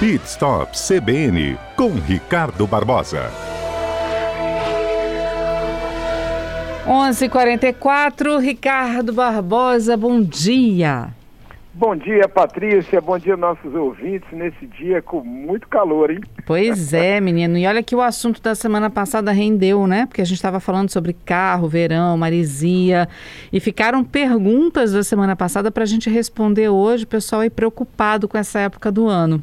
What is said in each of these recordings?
Pit Stop CBN com Ricardo Barbosa. 11:44 Ricardo Barbosa, bom dia. Bom dia, Patrícia. Bom dia, nossos ouvintes. Nesse dia com muito calor, hein? Pois é, menino. E olha que o assunto da semana passada rendeu, né? Porque a gente estava falando sobre carro, verão, marisia. E ficaram perguntas da semana passada para a gente responder hoje. O pessoal aí preocupado com essa época do ano.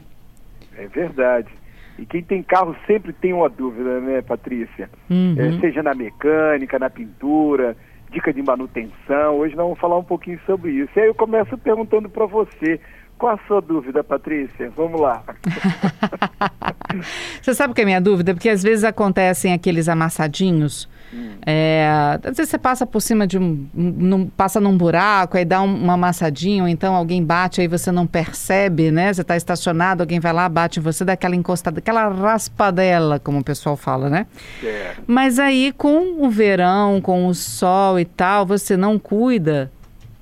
É verdade. E quem tem carro sempre tem uma dúvida, né, Patrícia? Uhum. É, seja na mecânica, na pintura dica de manutenção. Hoje nós vamos falar um pouquinho sobre isso. E aí eu começo perguntando para você, qual a sua dúvida, Patrícia? Vamos lá. você sabe o que é a minha dúvida? Porque às vezes acontecem aqueles amassadinhos é, às vezes você passa por cima de um, um passa num buraco, aí dá um, uma amassadinha, ou então alguém bate, aí você não percebe, né? Você está estacionado, alguém vai lá, bate você, dá aquela encostada, aquela raspadela, como o pessoal fala, né? É. Mas aí com o verão, com o sol e tal, você não cuida,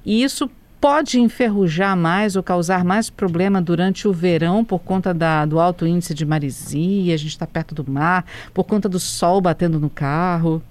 e isso pode enferrujar mais ou causar mais problema durante o verão por conta da, do alto índice de marisia, a gente está perto do mar, por conta do sol batendo no carro.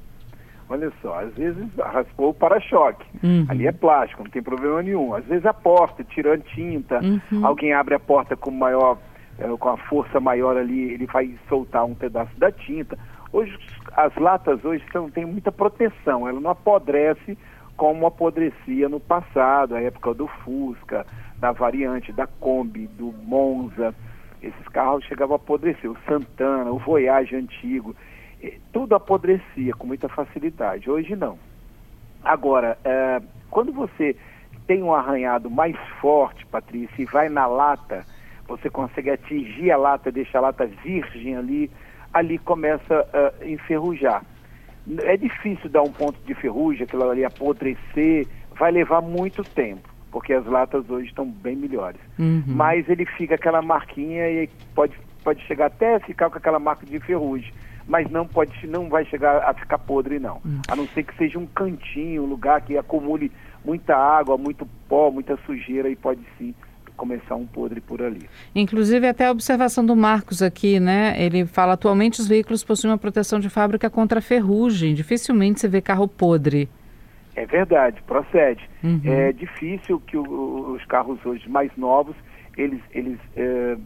Olha só, às vezes raspou o para-choque. Uhum. Ali é plástico, não tem problema nenhum. Às vezes a porta, tirando tinta, uhum. alguém abre a porta com maior, é, com a força maior ali, ele vai soltar um pedaço da tinta. Hoje, as latas hoje são, têm muita proteção, ela não apodrece como apodrecia no passado, a época do Fusca, da variante, da Kombi, do Monza. Esses carros chegavam a apodrecer. O Santana, o Voyage antigo tudo apodrecia com muita facilidade. Hoje não. Agora, é, quando você tem um arranhado mais forte, Patrícia, e vai na lata, você consegue atingir a lata, deixa a lata virgem ali, ali começa a enferrujar. É difícil dar um ponto de ferrugem, aquilo ali apodrecer, vai levar muito tempo, porque as latas hoje estão bem melhores. Uhum. Mas ele fica aquela marquinha e pode, pode chegar até a ficar com aquela marca de ferrugem mas não pode, não vai chegar a ficar podre não. Hum. A não ser que seja um cantinho, um lugar que acumule muita água, muito pó, muita sujeira e pode sim começar um podre por ali. Inclusive até a observação do Marcos aqui, né? Ele fala atualmente os veículos possuem uma proteção de fábrica contra ferrugem. Dificilmente você vê carro podre. É verdade, procede. Uhum. É difícil que o, os carros hoje mais novos eles eles é,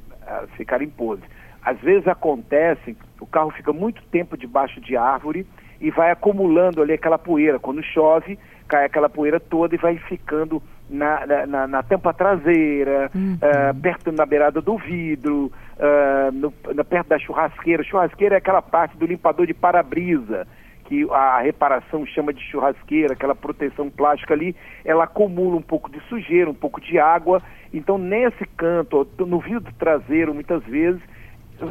ficarem podres. Às vezes acontece, o carro fica muito tempo debaixo de árvore e vai acumulando ali aquela poeira. Quando chove, cai aquela poeira toda e vai ficando na, na, na tampa traseira, uhum. uh, perto na beirada do vidro, uh, no, na, perto da churrasqueira. Churrasqueira é aquela parte do limpador de para-brisa, que a reparação chama de churrasqueira, aquela proteção plástica ali, ela acumula um pouco de sujeira, um pouco de água. Então, nesse canto, no vidro traseiro, muitas vezes,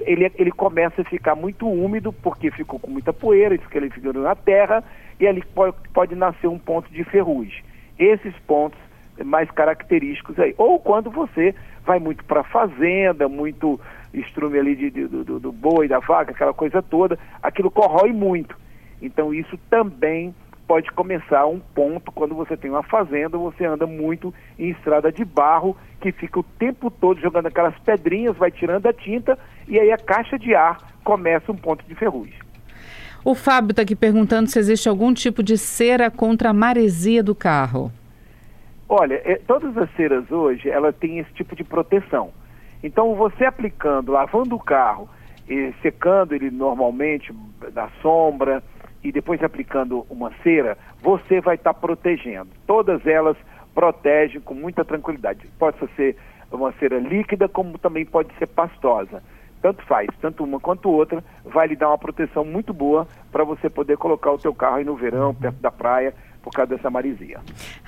ele, ele começa a ficar muito úmido porque ficou com muita poeira, isso que ele ficou na terra, e ali pode, pode nascer um ponto de ferrugem. Esses pontos mais característicos aí. Ou quando você vai muito para a fazenda, muito estrume ali de, de, do, do boi, da vaca, aquela coisa toda, aquilo corrói muito. Então isso também pode começar um ponto quando você tem uma fazenda, você anda muito em estrada de barro, que fica o tempo todo jogando aquelas pedrinhas, vai tirando a tinta e aí a caixa de ar começa um ponto de ferrugem. O Fábio está aqui perguntando se existe algum tipo de cera contra a maresia do carro. Olha, é, todas as ceras hoje, ela tem esse tipo de proteção. Então, você aplicando, lavando o carro, e secando ele normalmente na sombra, e depois aplicando uma cera, você vai estar tá protegendo. Todas elas protegem com muita tranquilidade. Pode ser uma cera líquida, como também pode ser pastosa. Tanto faz, tanto uma quanto outra, vai lhe dar uma proteção muito boa para você poder colocar o teu carro aí no verão, perto da praia, por causa dessa marisia.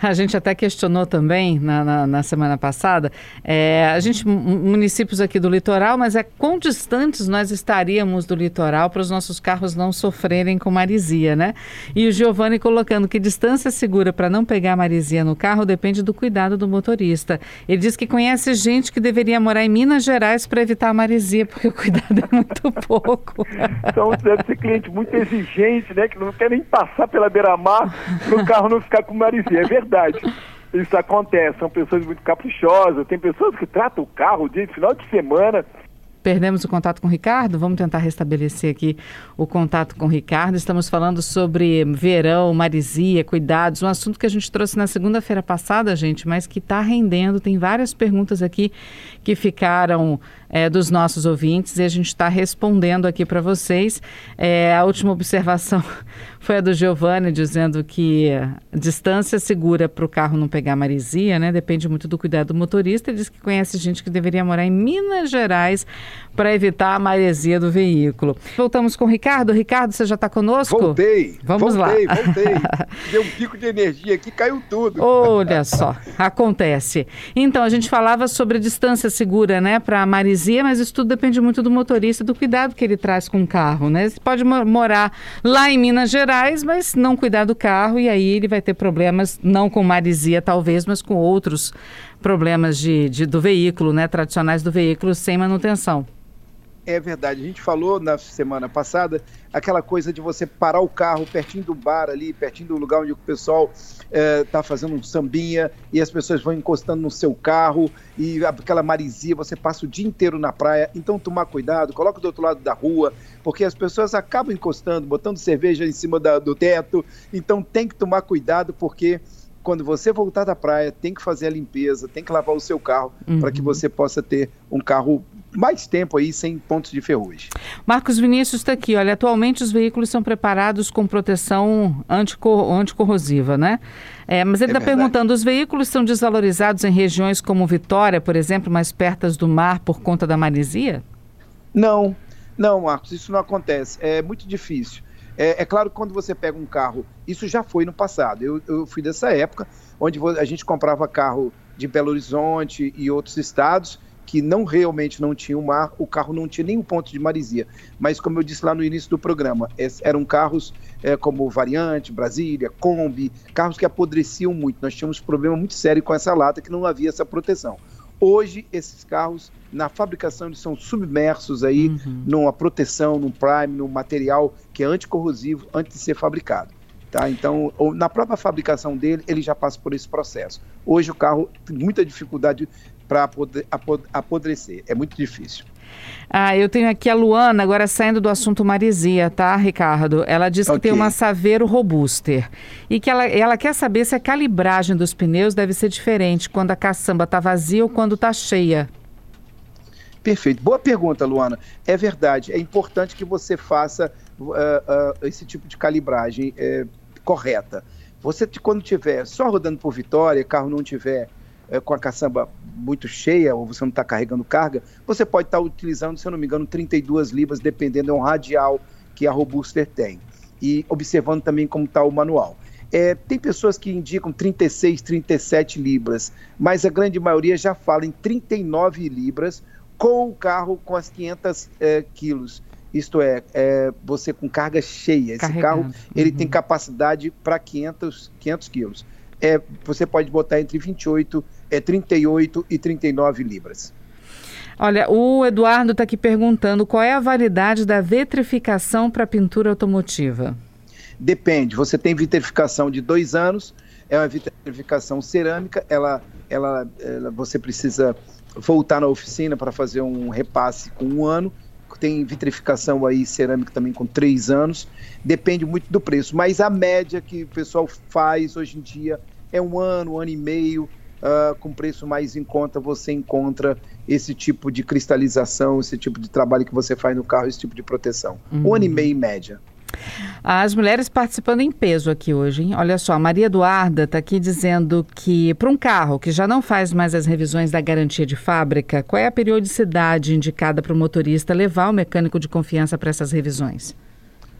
A gente até questionou também na, na, na semana passada, é, a gente, municípios aqui do litoral, mas é quão distantes nós estaríamos do litoral para os nossos carros não sofrerem com marisia, né? E o Giovanni colocando que distância segura para não pegar marisia no carro depende do cuidado do motorista. Ele diz que conhece gente que deveria morar em Minas Gerais para evitar a marisia, porque o cuidado é muito pouco. Então deve ser cliente muito exigente, né? Que não quer nem passar pela beira-mar carro não ficar com marisia. É verdade. Isso acontece, são pessoas muito caprichosas, tem pessoas que tratam o carro de final de semana perdemos o contato com o Ricardo. Vamos tentar restabelecer aqui o contato com o Ricardo. Estamos falando sobre verão, marisia, cuidados, um assunto que a gente trouxe na segunda-feira passada, gente, mas que está rendendo. Tem várias perguntas aqui que ficaram é, dos nossos ouvintes e a gente está respondendo aqui para vocês. É, a última observação foi a do Giovanni dizendo que distância segura para o carro não pegar marisia, né? Depende muito do cuidado do motorista. Ele diz que conhece gente que deveria morar em Minas Gerais para evitar a maresia do veículo. Voltamos com o Ricardo. Ricardo, você já está conosco? Voltei. Vamos voltei, lá. Voltei, Deu um pico de energia aqui, caiu tudo. Olha só, acontece. Então, a gente falava sobre distância segura, né, para a maresia, mas isso tudo depende muito do motorista, do cuidado que ele traz com o carro, né? Você pode morar lá em Minas Gerais, mas não cuidar do carro e aí ele vai ter problemas, não com maresia talvez, mas com outros problemas de, de do veículo, né, tradicionais do veículo sem manutenção. É verdade. A gente falou na semana passada aquela coisa de você parar o carro pertinho do bar ali, pertinho do lugar onde o pessoal está é, fazendo um sambinha e as pessoas vão encostando no seu carro e aquela marisia, você passa o dia inteiro na praia. Então, tomar cuidado, coloca do outro lado da rua, porque as pessoas acabam encostando, botando cerveja em cima da, do teto. Então, tem que tomar cuidado, porque quando você voltar da praia, tem que fazer a limpeza, tem que lavar o seu carro uhum. para que você possa ter um carro mais tempo aí sem pontos de ferrugem. Marcos Vinícius está aqui. Olha, atualmente os veículos são preparados com proteção anticor anticorrosiva, né? É, mas ele está é tá perguntando: os veículos são desvalorizados em regiões como Vitória, por exemplo, mais perto do mar por conta da maresia? Não, não, Marcos, isso não acontece. É muito difícil. É, é, claro que quando você pega um carro, isso já foi no passado. Eu, eu fui dessa época, onde a gente comprava carro de Belo Horizonte e outros estados que não realmente não tinham mar, o carro não tinha nenhum ponto de marisia. Mas, como eu disse lá no início do programa, eram carros é, como Variante, Brasília, Kombi, carros que apodreciam muito. Nós tínhamos um problema muito sério com essa lata, que não havia essa proteção. Hoje, esses carros, na fabricação, eles são submersos aí uhum. numa proteção, num prime, num material que é anticorrosivo antes de ser fabricado. Tá? Então, na própria fabricação dele, ele já passa por esse processo. Hoje o carro tem muita dificuldade para apodrecer. É muito difícil. Ah, eu tenho aqui a Luana, agora saindo do assunto Marizia, tá, Ricardo? Ela diz que okay. tem uma Saveiro Robuster e que ela, ela quer saber se a calibragem dos pneus deve ser diferente quando a caçamba está vazia ou quando está cheia. Perfeito. Boa pergunta, Luana. É verdade. É importante que você faça uh, uh, esse tipo de calibragem uh, correta. Você, quando tiver só rodando por Vitória, carro não tiver é, com a caçamba muito cheia, ou você não está carregando carga, você pode estar tá utilizando, se eu não me engano, 32 libras, dependendo, é um radial que a Robuster tem. E observando também como está o manual. É, tem pessoas que indicam 36, 37 libras, mas a grande maioria já fala em 39 libras com o carro com as 500 é, quilos. Isto é, é, você com carga cheia. Esse Carregando. carro ele uhum. tem capacidade para 500, 500 quilos. É, você pode botar entre 28 é 38 e 39 libras. Olha, o Eduardo está aqui perguntando qual é a validade da vitrificação para pintura automotiva. Depende. Você tem vitrificação de dois anos, é uma vitrificação cerâmica, ela, ela, ela você precisa voltar na oficina para fazer um repasse com um ano. Tem vitrificação aí cerâmica também com três anos. Depende muito do preço, mas a média que o pessoal faz hoje em dia é um ano, um ano e meio uh, com preço mais em conta, você encontra esse tipo de cristalização, esse tipo de trabalho que você faz no carro, esse tipo de proteção. Uhum. Um ano e meio em média. As mulheres participando em peso aqui hoje, hein? Olha só, a Maria Eduarda está aqui dizendo que para um carro que já não faz mais as revisões da garantia de fábrica, qual é a periodicidade indicada para o motorista levar o mecânico de confiança para essas revisões?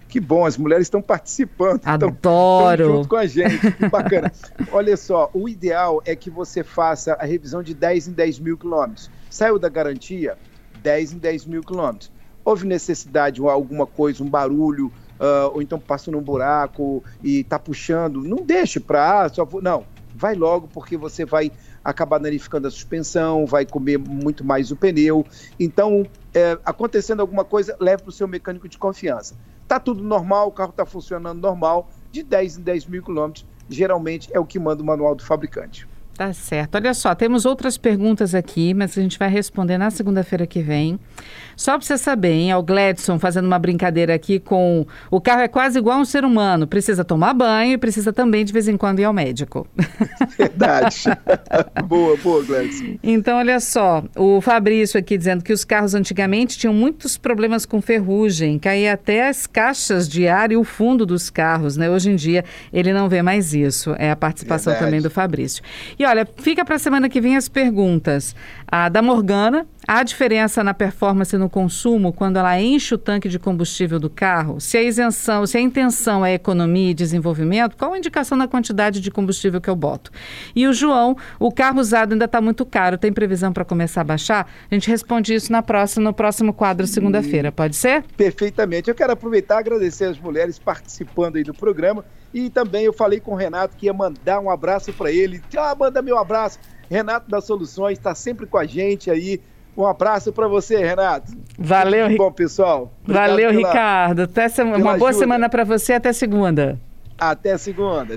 Que bom, as mulheres estão participando. Adoro. Estão junto com a gente. Que bacana. Olha só, o ideal é que você faça a revisão de 10 em 10 mil quilômetros. Saiu da garantia, 10 em 10 mil quilômetros. Houve necessidade de alguma coisa, um barulho, uh, ou então passou num buraco e está puxando, não deixe para. Ah, só vou... Não, vai logo porque você vai acabar danificando a suspensão, vai comer muito mais o pneu. Então, é, acontecendo alguma coisa, leve para o seu mecânico de confiança. Tá tudo normal, o carro está funcionando normal, de 10 em 10 mil quilômetros, geralmente é o que manda o manual do fabricante. Tá certo. Olha só, temos outras perguntas aqui, mas a gente vai responder na segunda-feira que vem. Só para você saber, hein, é o Gladson fazendo uma brincadeira aqui com o carro é quase igual a um ser humano, precisa tomar banho e precisa também de vez em quando ir ao médico. Verdade. boa, boa, Gladson. Então, olha só, o Fabrício aqui dizendo que os carros antigamente tinham muitos problemas com ferrugem, caía até as caixas de ar e o fundo dos carros, né? Hoje em dia ele não vê mais isso. É a participação Verdade. também do Fabrício. E olha, fica para a semana que vem as perguntas. A da Morgana, há diferença na performance no consumo quando ela enche o tanque de combustível do carro? Se a isenção, se a intenção é economia e desenvolvimento, qual a indicação na quantidade de combustível que eu boto? E o João, o carro usado ainda está muito caro, tem previsão para começar a baixar? A gente responde isso na próxima, no próximo quadro, segunda-feira, pode ser? Perfeitamente. Eu quero aproveitar e agradecer as mulheres participando aí do programa e também eu falei com o Renato que ia mandar um abraço para ele. Ah, manda meu abraço. Renato das Soluções está sempre com a gente aí. Um abraço para você, Renato. Valeu, Muito bom, pessoal. Valeu, pela, Ricardo. Até uma boa ajuda. semana para você. Até segunda. Até segunda.